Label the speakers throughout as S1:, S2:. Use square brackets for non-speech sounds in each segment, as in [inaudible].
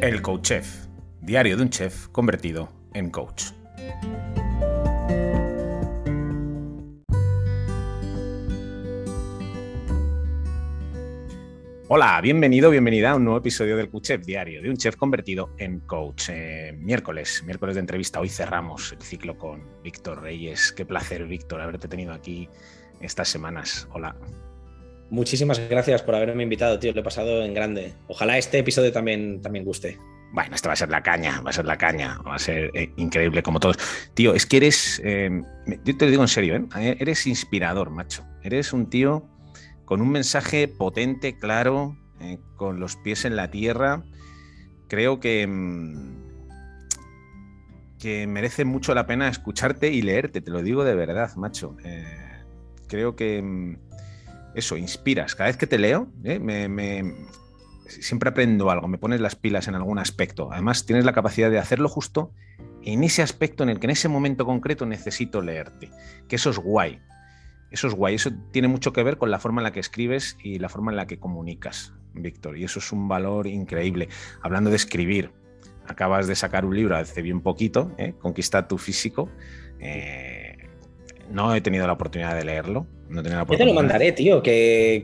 S1: El Coach Chef, diario de un chef convertido en coach. Hola, bienvenido, bienvenida a un nuevo episodio del Coach Chef diario de un chef convertido en coach. Eh, miércoles, miércoles de entrevista. Hoy cerramos el ciclo con Víctor Reyes. Qué placer, Víctor, haberte tenido aquí estas semanas. Hola.
S2: Muchísimas gracias por haberme invitado, tío. Lo he pasado en grande. Ojalá este episodio también, también guste.
S1: Bueno, esta va a ser la caña, va a ser la caña, va a ser eh, increíble como todos. Tío, es que eres, eh, yo te lo digo en serio, ¿eh? eres inspirador, macho. Eres un tío con un mensaje potente, claro, con los pies en la tierra. Creo que, mm, que merece mucho la pena escucharte y leerte, te lo digo de verdad, macho. creo que mm, eso, inspiras. Cada vez que te leo, ¿eh? me, siempre aprendo algo, me pones las pilas en algún aspecto. Además, tienes la capacidad de hacerlo justo en ese aspecto en el que en ese momento concreto necesito leerte. Que eso es guay. Eso es guay. Eso tiene mucho que ver con la forma en la que escribes y la forma en la que comunicas, Víctor. Y eso es un valor increíble. Hablando de escribir, acabas de sacar un libro hace bien poquito, ¿eh? Conquista tu físico. Eh, no he tenido la oportunidad de leerlo. No
S2: Yo te lo mandaré, tío, que,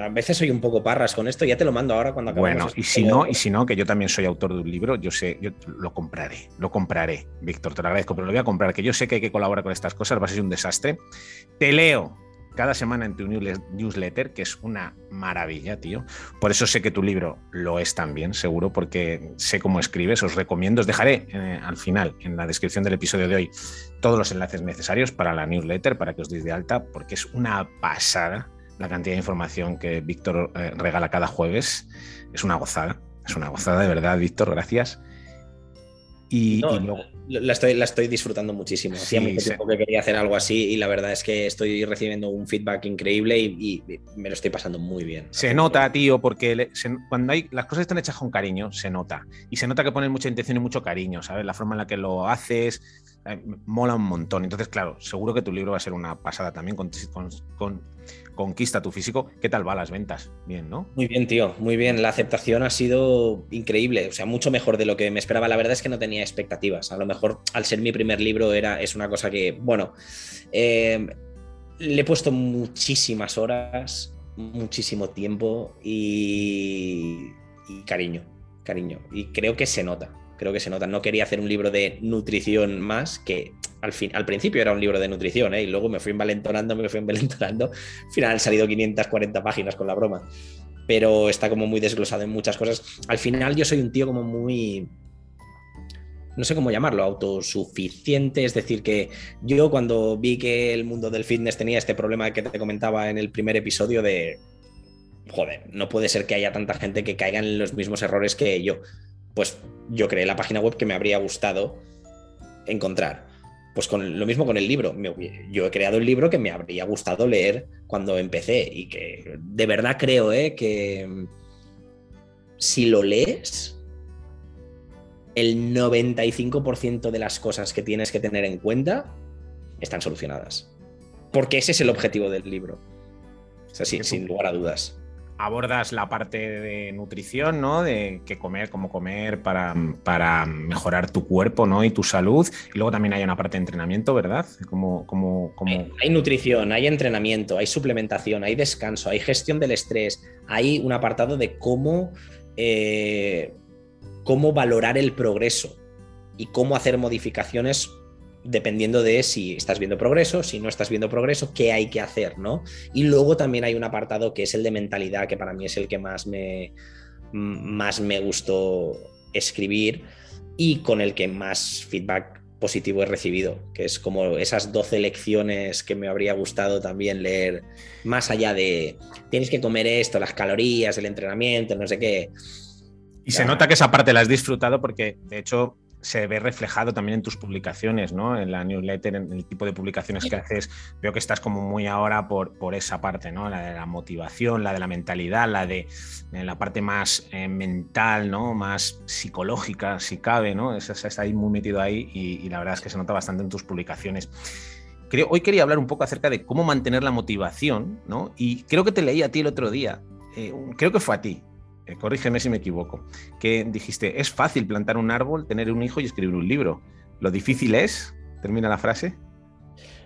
S2: a veces soy un poco parras con esto, ya te lo mando ahora cuando
S1: acabemos. Bueno, y si no, y si no, que yo también soy autor de un libro, yo sé, yo lo compraré, lo compraré, Víctor, te lo agradezco, pero lo voy a comprar, que yo sé que hay que colaborar con estas cosas, va a ser un desastre. Te leo, cada semana en tu newsletter, que es una maravilla, tío. Por eso sé que tu libro lo es también, seguro, porque sé cómo escribes. Os recomiendo, os dejaré eh, al final, en la descripción del episodio de hoy, todos los enlaces necesarios para la newsletter, para que os deis de alta, porque es una pasada la cantidad de información que Víctor eh, regala cada jueves. Es una gozada, es una gozada, de verdad, Víctor, gracias.
S2: Y, luego... la, estoy, la estoy disfrutando muchísimo. Hacía mucho tiempo que quería hacer algo así y la verdad es que estoy recibiendo un feedback increíble y, me lo estoy pasando muy bien.
S1: Se nota, tío, porque cuando hay las cosas están hechas con cariño, se nota. Y se nota que pones mucha intención y mucho cariño, ¿sabes? La forma en la que lo haces mola un montón. Entonces, claro, seguro que tu libro va a ser una pasada también con, con conquista tu físico. ¿Qué tal va las ventas? Bien, ¿no?
S2: Muy bien, tío, muy bien. La aceptación ha sido increíble, o sea, mucho mejor de lo que me esperaba. La verdad es que no tenía expectativas. A lo mejor al ser mi primer libro era, es una cosa que, bueno, eh, le he puesto muchísimas horas, muchísimo tiempo y, y cariño, cariño. Y creo que se nota creo que se nota. No quería hacer un libro de nutrición más, que al, fin, al principio era un libro de nutrición, ¿eh? y luego me fui envalentonando, me fui envalentonando. Al final han salido 540 páginas con la broma, pero está como muy desglosado en muchas cosas. Al final yo soy un tío como muy... No sé cómo llamarlo, autosuficiente. Es decir, que yo cuando vi que el mundo del fitness tenía este problema que te comentaba en el primer episodio de, joder, no puede ser que haya tanta gente que caiga en los mismos errores que yo pues yo creé la página web que me habría gustado encontrar. Pues con lo mismo con el libro. yo he creado el libro que me habría gustado leer cuando empecé y que de verdad creo ¿eh? que si lo lees, el 95% de las cosas que tienes que tener en cuenta están solucionadas. Porque ese es el objetivo del libro. O sea, sin lugar a dudas
S1: abordas la parte de nutrición, ¿no? De qué comer, cómo comer para, para, mejorar tu cuerpo, ¿no? Y tu salud. Y luego también hay una parte de entrenamiento, ¿verdad?
S2: Hay, nutrición, hay entrenamiento, hay suplementación, hay descanso, hay gestión del estrés, hay un apartado de cómo, eh, cómo valorar el progreso y cómo hacer modificaciones dependiendo de si estás viendo progreso, si no estás viendo progreso, qué hay que hacer, ¿no? Y luego también hay un apartado que es el de mentalidad, que para mí es el que más me, más me gustó escribir y con el que más feedback positivo he recibido, que es como esas 12 lecciones que me habría gustado también leer, más allá de tienes que comer esto, las calorías, el entrenamiento, no sé qué.
S1: Y se nota que esa parte la has disfrutado porque, de hecho, se ve reflejado también en tus publicaciones, ¿no? En la newsletter, en el tipo de publicaciones que haces. Veo que estás como muy ahora por, por esa parte, ¿no? La de la motivación, la de la mentalidad, la de la parte más eh, mental, ¿no? Más psicológica, si cabe, ¿no? Está ahí muy metido ahí y, la verdad es que se nota bastante en tus publicaciones. Creo, hoy quería hablar un poco acerca de cómo mantener la motivación, ¿no? Y creo que te leí a ti el otro día. Eh, creo que fue a ti, eh, corrígeme si me equivoco, que dijiste, es fácil plantar un árbol, tener un hijo y escribir un libro. Lo difícil es, termina la frase.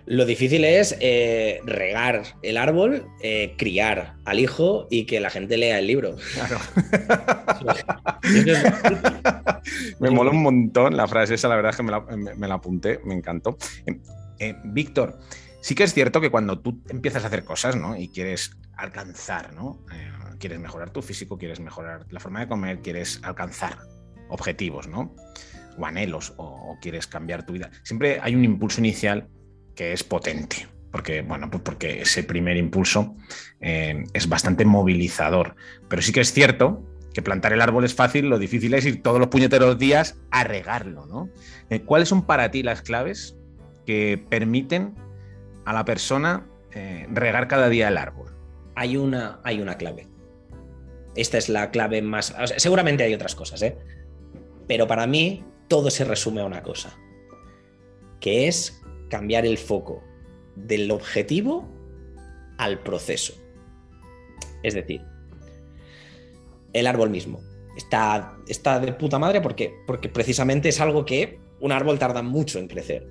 S2: Lo difícil es eh, regar el árbol, eh, criar al hijo y que la gente lea el libro. Claro. [laughs] [laughs]
S1: me mola un montón la frase esa, la verdad es que me la, apunté, me encantó. Víctor, sí que es cierto que cuando tú empiezas a hacer cosas ¿no? y quieres alcanzar, ¿no? Quieres mejorar tu físico, quieres mejorar la forma de comer, quieres alcanzar objetivos, ¿no? O anhelos, o, quieres cambiar tu vida. Siempre hay un impulso inicial que es potente. Porque, bueno, pues porque ese primer impulso eh, es bastante movilizador. Pero sí que es cierto que plantar el árbol es fácil, lo difícil es ir todos los puñeteros días a regarlo, ¿no? Eh, ¿Cuáles son para ti las claves que permiten a la persona eh, regar cada día el árbol?
S2: Hay una, hay una clave. Esta es la clave más... seguramente hay otras cosas, ¿eh? Pero para mí todo se resume a una cosa, que es cambiar el foco del objetivo al proceso. Es decir, el árbol mismo está, está de puta madre porque, porque precisamente es algo que un árbol tarda mucho en crecer.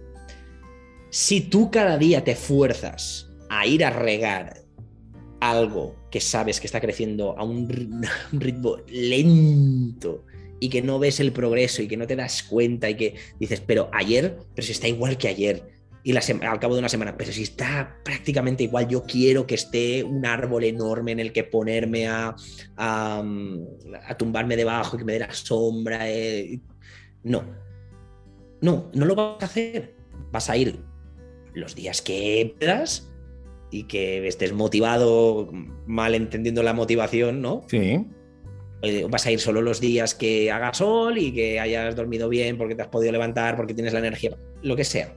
S2: Si tú cada día te fuerzas a ir a regar algo que sabes que está creciendo a [laughs] un, ritmo lento y que no ves el progreso y que no te das cuenta y que dices, pero ayer, pero si está igual que ayer. Y al cabo de una semana, pero si está prácticamente igual, yo quiero que esté un árbol enorme en el que ponerme a, a, tumbarme debajo y que me dé la sombra. Eh, no, no, no lo vas a hacer. Vas a ir los días que puedas y que estés motivado, mal entendiendo la motivación, ¿no?
S1: Sí.
S2: Eh, vas a ir solo los días que haga sol y que hayas dormido bien porque te has podido levantar, porque tienes la energía, lo que sea.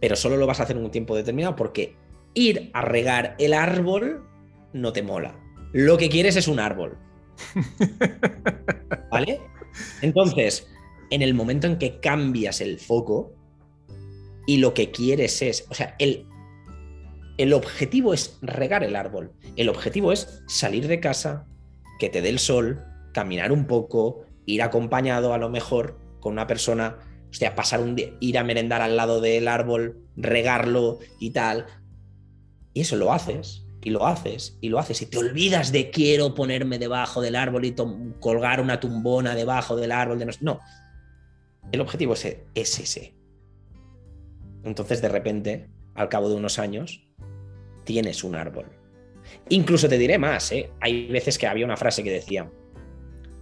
S2: Pero solo lo vas a hacer en un tiempo determinado porque ir a regar el árbol no te mola. Lo que quieres es un árbol. [laughs] ¿Vale? Entonces, en el momento en que cambias el foco y lo que quieres es, o sea, el, el objetivo es regar el árbol. El objetivo es salir de casa, que te dé el sol, caminar un poco, ir acompañado a lo mejor con una persona, o sea, pasar un día, ir a merendar al lado del árbol, regarlo y tal. Y eso lo haces, y lo haces, y lo haces, y te olvidas de quiero ponerme debajo del árbol y colgar una tumbona debajo del árbol. De no, no, el objetivo es ese. Entonces, de repente, al cabo de unos años, tienes un árbol. Incluso te diré más, ¿eh? hay veces que había una frase que decía,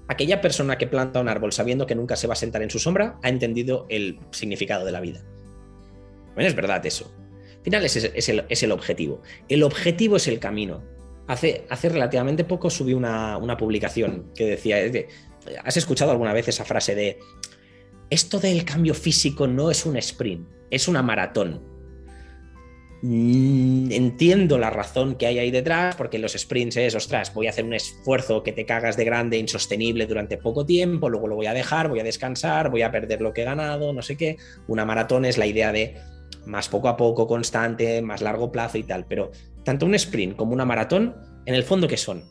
S2: aquella persona que planta un árbol sabiendo que nunca se va a sentar en su sombra ha entendido el significado de la vida. Bueno, es verdad eso. Al final es, el, objetivo. El objetivo es el camino. Hace, hace relativamente poco subí una, una publicación que decía, ¿has escuchado alguna vez esa frase de, esto del cambio físico no es un sprint, es una maratón? Entiendo la razón que hay ahí detrás, porque los sprints es, ostras, voy a hacer un esfuerzo que te cagas de grande, insostenible durante poco tiempo, luego lo voy a dejar, voy a descansar, voy a perder lo que he ganado, no sé qué. Una maratón es la idea de más poco a poco, constante, más largo plazo y tal, pero tanto un sprint como una maratón, en el fondo, ¿qué son?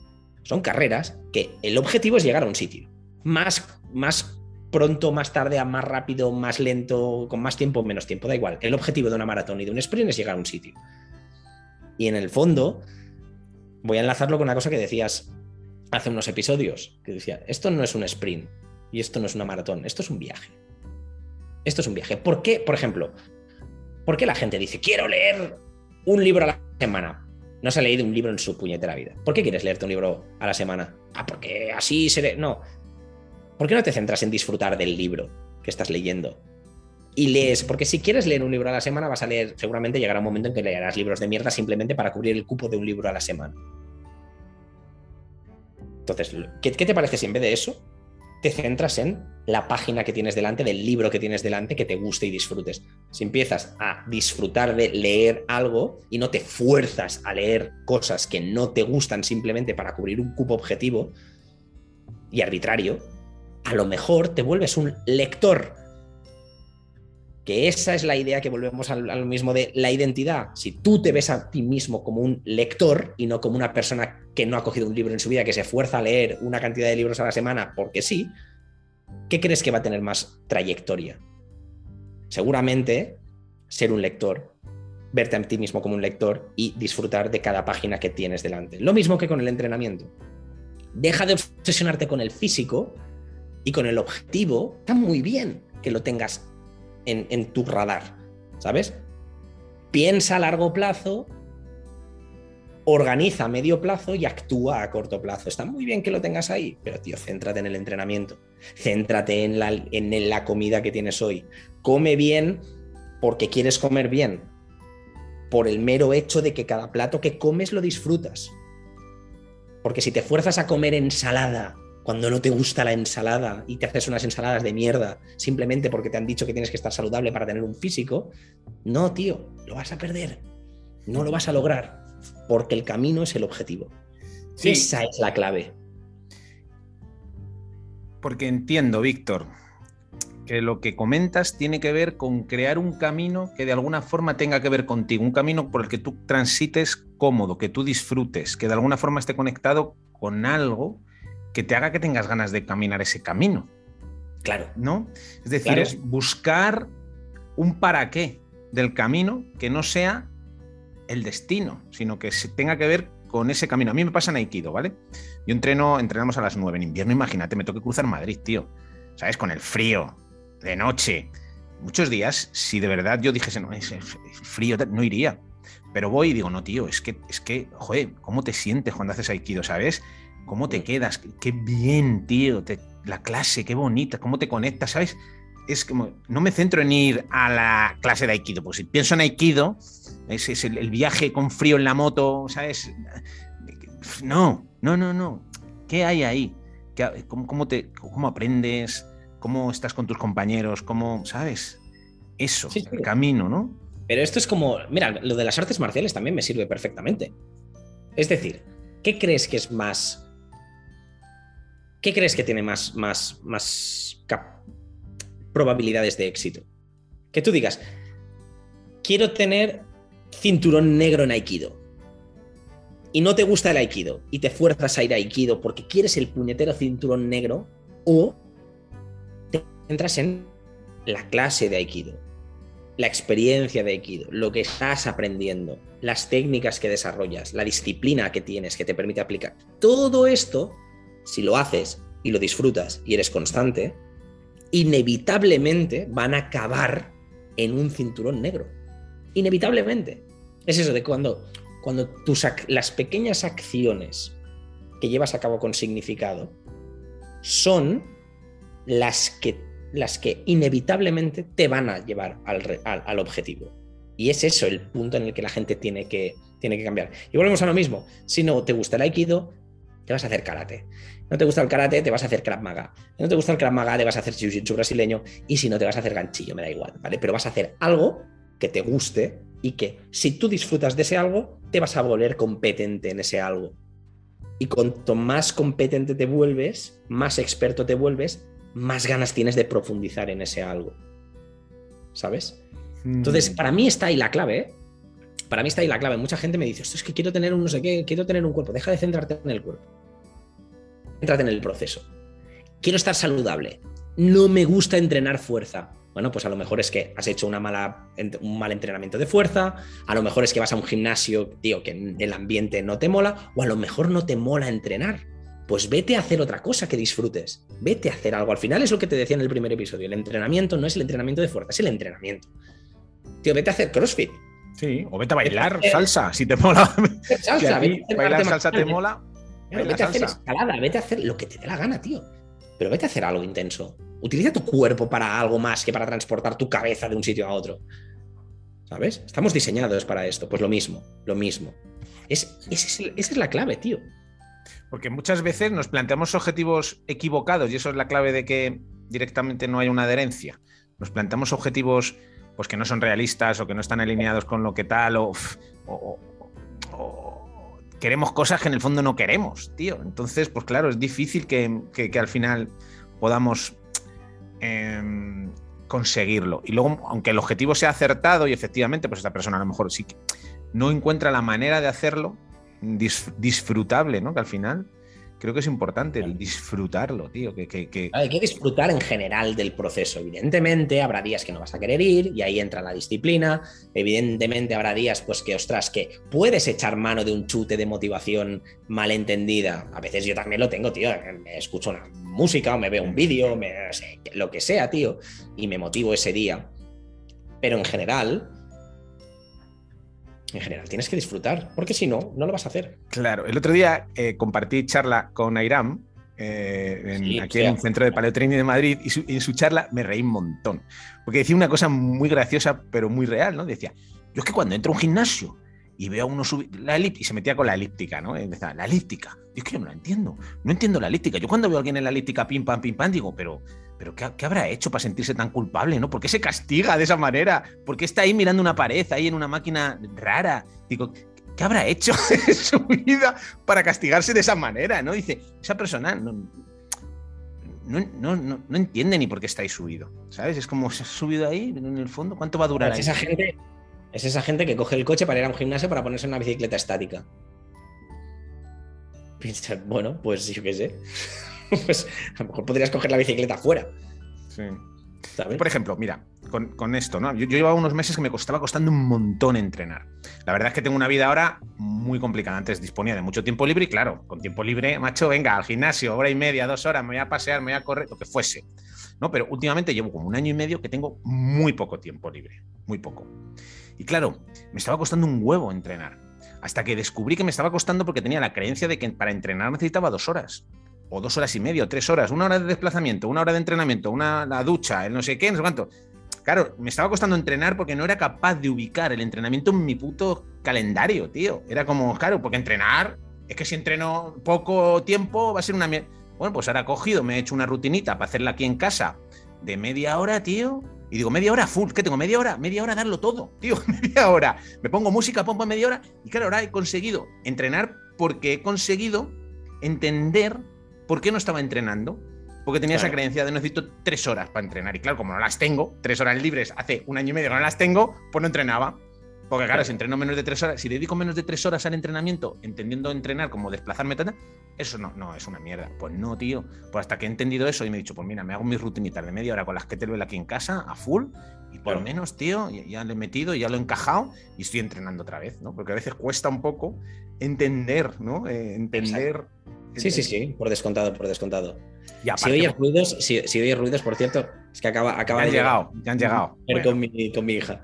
S2: Son carreras que el objetivo es llegar a un sitio. Más, más pronto, más tarde, más rápido, más lento, con más tiempo, menos tiempo, da igual. El objetivo de una maratón y de un sprint es llegar a un sitio. Y en el fondo, voy a enlazarlo con una cosa que decías hace unos episodios, que decía, esto no es un sprint y esto no es una maratón, esto es un viaje. Esto es un viaje. ¿Por qué, por ejemplo, por qué la gente dice, quiero leer un libro a la semana? No se ha leído un libro en su puñetera vida. ¿Por qué quieres leerte un libro a la semana? Ah, porque así se No, ¿por qué no te centras en disfrutar del libro que estás leyendo? Y lees, porque si quieres leer un libro a la semana, vas a leer, seguramente llegará un momento en que leerás libros de mierda simplemente para cubrir el cupo de un libro a la semana. Entonces, ¿qué, te parece si en vez de eso te centras en la página que tienes delante, del libro que tienes delante, que te guste y disfrutes? Si empiezas a disfrutar de leer algo y no te fuerzas a leer cosas que no te gustan simplemente para cubrir un cupo objetivo y arbitrario, a lo mejor te vuelves un lector. que esa es la idea que volvemos a lo mismo de la identidad. Si tú te ves a ti mismo como un lector y no como una persona que no ha cogido un libro en su vida, que se fuerza a leer una cantidad de libros a la semana porque sí, ¿qué crees que va a tener más trayectoria? Seguramente ser un lector, verte a ti mismo como un lector y disfrutar de cada página que tienes delante. Lo mismo que con el entrenamiento. Deja de obsesionarte con el físico y con el objetivo. Está muy bien que lo tengas en, tu radar, ¿sabes? Piensa a largo plazo, organiza a medio plazo y actúa a corto plazo. Está muy bien que lo tengas ahí, pero tío, céntrate en el entrenamiento, céntrate en la, en la comida que tienes hoy. Come bien porque quieres comer bien, por el mero hecho de que cada plato que comes lo disfrutas. Porque si te fuerzas a comer ensalada cuando no te gusta la ensalada y te haces unas ensaladas de mierda simplemente porque te han dicho que tienes que estar saludable para tener un físico, no, tío, lo vas a perder. No lo vas a lograr porque el camino es el objetivo. Esa es la clave.
S1: Porque entiendo, Víctor, que lo que comentas tiene que ver con crear un camino que de alguna forma tenga que ver contigo, un camino por el que tú transites cómodo, que tú disfrutes, que de alguna forma esté conectado con algo que te haga que tengas ganas de caminar ese camino.
S2: Claro.
S1: ¿No? Es decir, es buscar un para qué del camino que no sea el destino, sino que se tenga que ver con ese camino. A mí me pasa en Aikido, ¿vale? Yo entreno, entrenamos a las 9 en invierno, imagínate, me toque cruzar Madrid, tío. ¿Sabes? Con el frío, de noche. Muchos días, si de verdad yo dijese, no, es frío, no iría. Pero voy y digo, no, tío, es que, es que, joder, ¿cómo te sientes cuando haces Aikido, sabes? ¿Cómo te quedas? Qué bien, tío. la clase, qué bonita. ¿Cómo te conectas? ¿Sabes? Es como, no me centro en ir a la clase de Aikido. Pues si pienso en Aikido, es, es el, viaje con frío en la moto, ¿sabes? No, no, no, no. ¿Qué hay ahí? cómo, te, ¿Cómo aprendes? ¿Cómo estás con tus compañeros? ¿Cómo, sabes? Eso, el camino, ¿no?
S2: Pero esto es como, mira, lo de las artes marciales también me sirve perfectamente. Es decir, ¿qué crees que es más ¿qué crees que tiene más, más, más probabilidades de éxito? Que tú digas, quiero tener cinturón negro en Aikido. Y no te gusta el Aikido y te fuerzas a ir a Aikido porque quieres el puñetero cinturón negro o te entras en la clase de Aikido, la experiencia de Aikido, lo que estás aprendiendo, las técnicas que desarrollas, la disciplina que tienes que te permite aplicar. Todo esto si lo haces y lo disfrutas y eres constante, inevitablemente van a acabar en un cinturón negro. Inevitablemente. Es eso de cuando, cuando tus, las pequeñas acciones que llevas a cabo con significado son las que, las que inevitablemente te van a llevar al, al, objetivo. Y es eso el punto en el que la gente tiene que, tiene que cambiar. Y volvemos a lo mismo. Si no te gusta el aikido, te vas a hacer karate. No te gusta el karate, te vas a hacer Krav Maga. no te gusta el Krav Maga, te vas a hacer jiu-jitsu brasileño. Y si no, te vas a hacer ganchillo, me da igual, ¿vale? Pero vas a hacer algo que te guste y que si tú disfrutas de ese algo, te vas a volver competente en ese algo. Y cuanto más competente te vuelves, más experto te vuelves, más ganas tienes de profundizar en ese algo. ¿Sabes? Entonces, mm. para mí está ahí la clave, ¿eh? Para mí está ahí la clave. Mucha gente me dice, esto es que quiero tener un no sé qué, quiero tener un cuerpo. Deja de centrarte en el cuerpo. Céntrate en el proceso. Quiero estar saludable. No me gusta entrenar fuerza. Bueno, pues a lo mejor es que has hecho una mala, un mal entrenamiento de fuerza, a lo mejor es que vas a un gimnasio, tío, que el ambiente no te mola, o a lo mejor no te mola entrenar. Pues vete a hacer otra cosa que disfrutes. Vete a hacer algo. Al final es lo que te decía en el primer episodio. El entrenamiento no es el entrenamiento de fuerza, es el entrenamiento. Tío, vete a hacer CrossFit.
S1: Sí, o vete a bailar salsa, si te mola. Salsa, [laughs] bailar salsa te mola.
S2: Vete a hacer escalada, vete a hacer lo que te dé la gana, tío. Pero vete a hacer algo intenso. Utiliza tu cuerpo para algo más que para transportar tu cabeza de un sitio a otro. ¿Sabes? Estamos diseñados para esto. Pues lo mismo, lo mismo. Es, esa es la clave, tío.
S1: Porque muchas veces nos planteamos objetivos equivocados y eso es la clave de que directamente no hay una adherencia. Nos planteamos objetivos pues que no son realistas o que no están alineados con lo que tal o, queremos cosas que en el fondo no queremos, tío. Entonces, pues claro, es difícil que, al final podamos em, conseguirlo. Y luego, aunque el objetivo sea acertado y efectivamente, pues esta persona a lo mejor sí que no encuentra la manera de hacerlo disfrutable, ¿no? Que al final creo que es importante disfrutarlo, tío. Que,
S2: Hay que disfrutar en general del proceso. Evidentemente, habrá días que no vas a querer ir y ahí entra la disciplina. Evidentemente, habrá días, pues que, ostras, que puedes echar mano de un chute de motivación malentendida. A veces yo también lo tengo, tío. Me escucho una música o me veo un vídeo, lo que sea, tío, y me motivo ese día. Pero en general, en general tienes que disfrutar, porque si no, no lo vas a hacer.
S1: Claro, el otro día eh, compartí charla con Airam, eh, aquí en un centro de paleotraining de Madrid, y, en su charla me reí un montón, porque decía una cosa muy graciosa, pero muy real, ¿no? Decía, yo es que cuando entro a un gimnasio y veo a uno subir la elíptica, y se metía con la elíptica, ¿no? Y decía, la elíptica, es que yo no la entiendo, no entiendo la elíptica. Yo cuando veo a alguien en la elíptica, pim, pam, pim, pam, digo, pero pero ¿qué, habrá hecho para sentirse tan culpable? ¿no? ¿Por qué se castiga de esa manera? ¿Por qué está ahí mirando una pared, ahí en una máquina rara? Digo, ¿qué habrá hecho [laughs] en su vida para castigarse de esa manera? ¿no? Dice, esa persona no, no, entiende ni por qué está ahí subido. ¿Sabes? Es como se ha subido ahí en el fondo. ¿Cuánto va a durar?
S2: Es esa gente, es esa gente que coge el coche para ir a un gimnasio para ponerse en una bicicleta estática. Piensa, bueno, pues yo qué sé. [laughs] pues a lo mejor podrías coger la bicicleta fuera.
S1: Sí. Por ejemplo, mira, con, esto, ¿no? Yo, llevaba unos meses que me costaba costando un montón entrenar. La verdad es que tengo una vida ahora muy complicada. Antes disponía de mucho tiempo libre y claro, con tiempo libre, macho, venga, al gimnasio, hora y media, dos horas, me voy a pasear, me voy a correr, lo que fuese. ¿no? Pero últimamente llevo como un año y medio que tengo muy poco tiempo libre, muy poco. Y claro, me estaba costando un huevo entrenar. Hasta que descubrí que me estaba costando porque tenía la creencia de que para entrenar necesitaba dos horas o dos horas y media, o tres horas, una hora de desplazamiento, una hora de entrenamiento, una la ducha, el no sé qué, no sé cuánto. Claro, me estaba costando entrenar porque no era capaz de ubicar el entrenamiento en mi puto calendario, tío. Era como, claro, porque entrenar, es que si entreno poco tiempo va a ser una mierda. Bueno, pues ahora he cogido, me he hecho una rutinita para hacerla aquí en casa de media hora, tío. Y digo, media hora full, ¿qué tengo? Media hora, media hora darlo todo, [laughs] tío, media hora. Me pongo música, pongo media hora. Y claro, ahora he conseguido entrenar porque he conseguido entender ¿Por qué no estaba entrenando? Porque tenía esa creencia de necesito tres horas para entrenar. Y claro, como no las tengo, tres horas libres hace un año y medio que no las tengo, pues no entrenaba. Porque claro, si entreno menos de tres horas, si dedico menos de tres horas al entrenamiento, entendiendo entrenar como desplazarme, eso no, no, es una mierda. Pues no, tío. Pues hasta que he entendido eso y me he dicho, pues mira, me hago mis rutinitas de media hora con las que te veo aquí en casa, a full, y por lo menos, tío, ya, le he metido, ya lo he encajado y estoy entrenando otra vez, ¿no? Porque a veces cuesta un poco entender, ¿no? Eh, entender.
S2: Sí, sí, sí, por descontado, por descontado. si oyes ruidos, si, oyes ruidos, por cierto, es que acaba, acaba
S1: ya han llegado, ya han [laughs] llegado.
S2: Con, mi, con, mi, hija.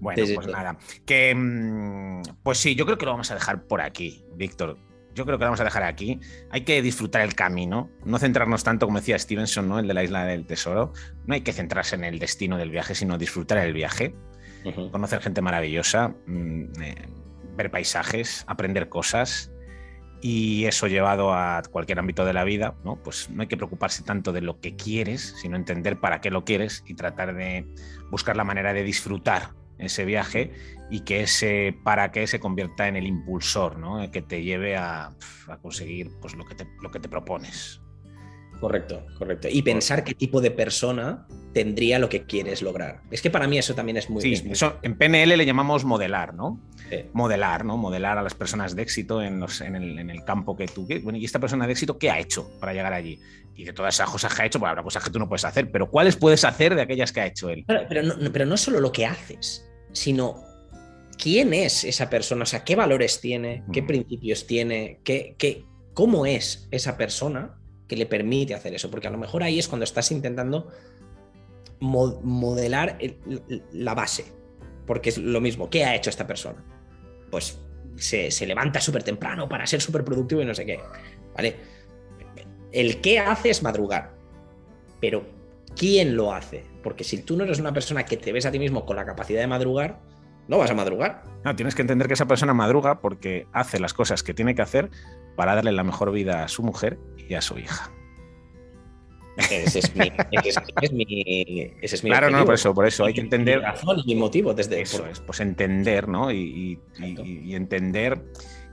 S1: Bueno, pues nada. Que, mm, pues sí, yo creo que lo vamos a dejar por aquí, Víctor. Yo creo que lo vamos a dejar aquí. Hay que disfrutar el camino, no centrarnos tanto, como decía Stevenson, ¿no? el de la isla del tesoro. No hay que centrarse en el destino del viaje, sino disfrutar el viaje. Conocer gente maravillosa, mm, eh, ver paisajes, aprender cosas y eso llevado a cualquier ámbito de la vida, ¿no? Pues no hay que preocuparse tanto de lo que quieres, sino entender para qué lo quieres y tratar de buscar la manera de disfrutar ese viaje y que ese para qué se convierta en el impulsor, ¿no? Que te lleve a, conseguir pues, lo, que te, lo que te propones.
S2: Correcto, correcto. Y pensar qué tipo de persona tendría lo que quieres lograr. Es que para mí eso también es muy...
S1: Sí, eso en PNL le llamamos modelar, ¿no? Modelar, ¿no? Modelar a las personas de éxito en, el, campo que tú... Bueno, y esta persona de éxito, ¿qué ha hecho para llegar allí? Y de todas esas cosas que ha hecho, pues habrá cosas que tú no puedes hacer, pero ¿cuáles puedes hacer de aquellas que ha hecho él?
S2: Pero, no, pero no solo lo que haces, sino quién es esa persona, o sea, qué valores tiene, qué principios tiene, qué, qué, cómo es esa persona que le permite hacer eso, porque a lo mejor ahí es cuando estás intentando modelar la base, porque es lo mismo, ¿qué ha hecho esta persona? Pues se, levanta súper temprano para ser súper productivo y no sé qué, ¿vale? El qué hace es madrugar, pero ¿quién lo hace? Porque si tú no eres una persona que te ves a ti mismo con la capacidad de madrugar, no vas a madrugar.
S1: No, tienes que entender que esa persona madruga porque hace las cosas que tiene que hacer para darle la mejor vida a su mujer y a su hija.
S2: Ese es mi, ese es mi,
S1: claro, no, por eso, por eso hay que entender. Mi
S2: razón y mi motivo desde
S1: eso es, pues entender, ¿no? Y, entender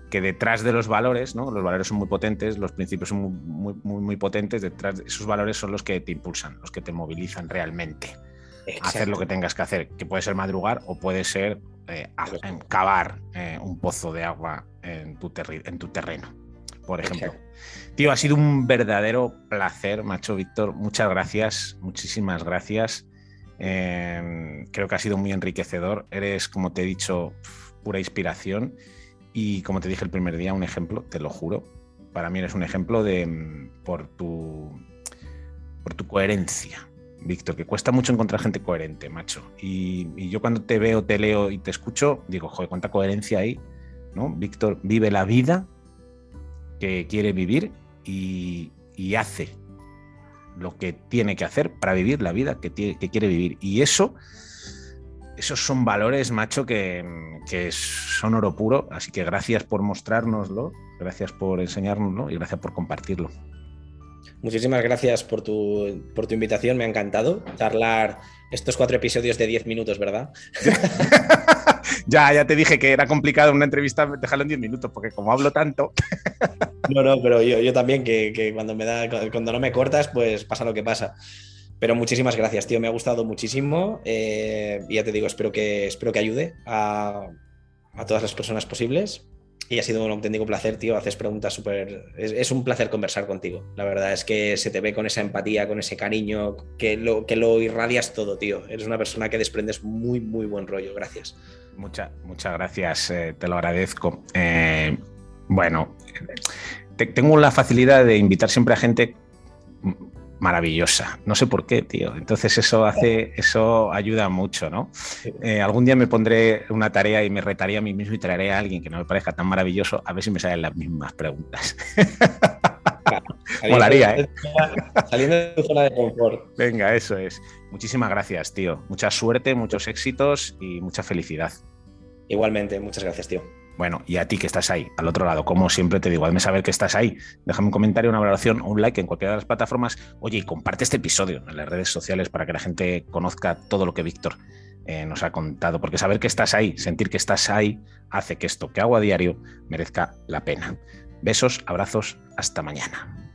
S1: que detrás de los valores, ¿no? Los valores son muy potentes, los principios son muy, muy, muy, potentes, detrás de esos valores son los que te impulsan, los que te movilizan realmente. hacer lo que tengas que hacer, que puede ser madrugar o puede ser eh, cavar eh, un pozo de agua en tu, en tu terreno, por ejemplo. Tío, ha sido un verdadero placer, macho Víctor. Muchas gracias, muchísimas gracias. Em, creo que ha sido muy enriquecedor. Eres, como te he dicho, pura inspiración. Y como te dije el primer día, un ejemplo, te lo juro. Para mí eres un ejemplo de mm, por tu, por tu coherencia, Víctor, que cuesta mucho encontrar gente coherente, macho. Y, yo cuando te veo, te leo y te escucho, digo, joder, cuánta coherencia hay, ¿no? Víctor vive la vida que quiere vivir y, hace lo que tiene que hacer para vivir la vida que, que quiere vivir. Y eso, esos son valores, macho, que, que, son oro puro. Así que gracias por mostrárnoslo, gracias por enseñárnoslo y gracias por compartirlo.
S2: Muchísimas gracias por tu, por tu invitación, me ha encantado charlar estos cuatro episodios de 10 minutos, ¿verdad? [laughs] [laughs]
S1: ya, ya te dije que era complicado una entrevista dejarlo en 10 minutos, porque como hablo tanto.
S2: no, no, pero yo, yo también, que, cuando, me da, cuando no me cortas, pues pasa lo que pasa. Pero muchísimas gracias, tío, me ha gustado muchísimo. Eh, y ya te digo, espero que, espero que ayude a, a todas las personas posibles. Y ha sido un auténtico placer, tío. Haces preguntas súper. Es, un placer conversar contigo. La verdad es que se te ve con esa empatía, con ese cariño, que lo, que lo irradias todo, tío. Eres una persona que desprendes muy, muy buen rollo. Gracias.
S1: muchas gracias, eh, te lo agradezco. Eh, bueno, tengo la facilidad de invitar siempre a gente maravillosa. No sé por qué, tío. Entonces eso hace, eso ayuda mucho, ¿no? Eh, algún día me pondré una tarea y me retaré a mí mismo y traeré a alguien que no me parezca tan maravilloso a ver si me salen las mismas preguntas. [laughs] Molaría, ¿eh?
S2: Saliendo de tu zona de confort.
S1: Venga, eso es. Muchísimas gracias, tío. Mucha suerte, muchos éxitos y mucha felicidad.
S2: Igualmente, muchas gracias, tío.
S1: Bueno, y a ti que estás ahí, al otro lado, como siempre te digo, hazme saber que estás ahí. Déjame un comentario, una valoración o un like en cualquiera de las plataformas. Oye, y comparte este episodio en las redes sociales para que la gente conozca todo lo que Víctor eh, nos ha contado. Porque saber que estás ahí, sentir que estás ahí, hace que esto que hago a diario merezca la pena. Besos, abrazos, hasta mañana.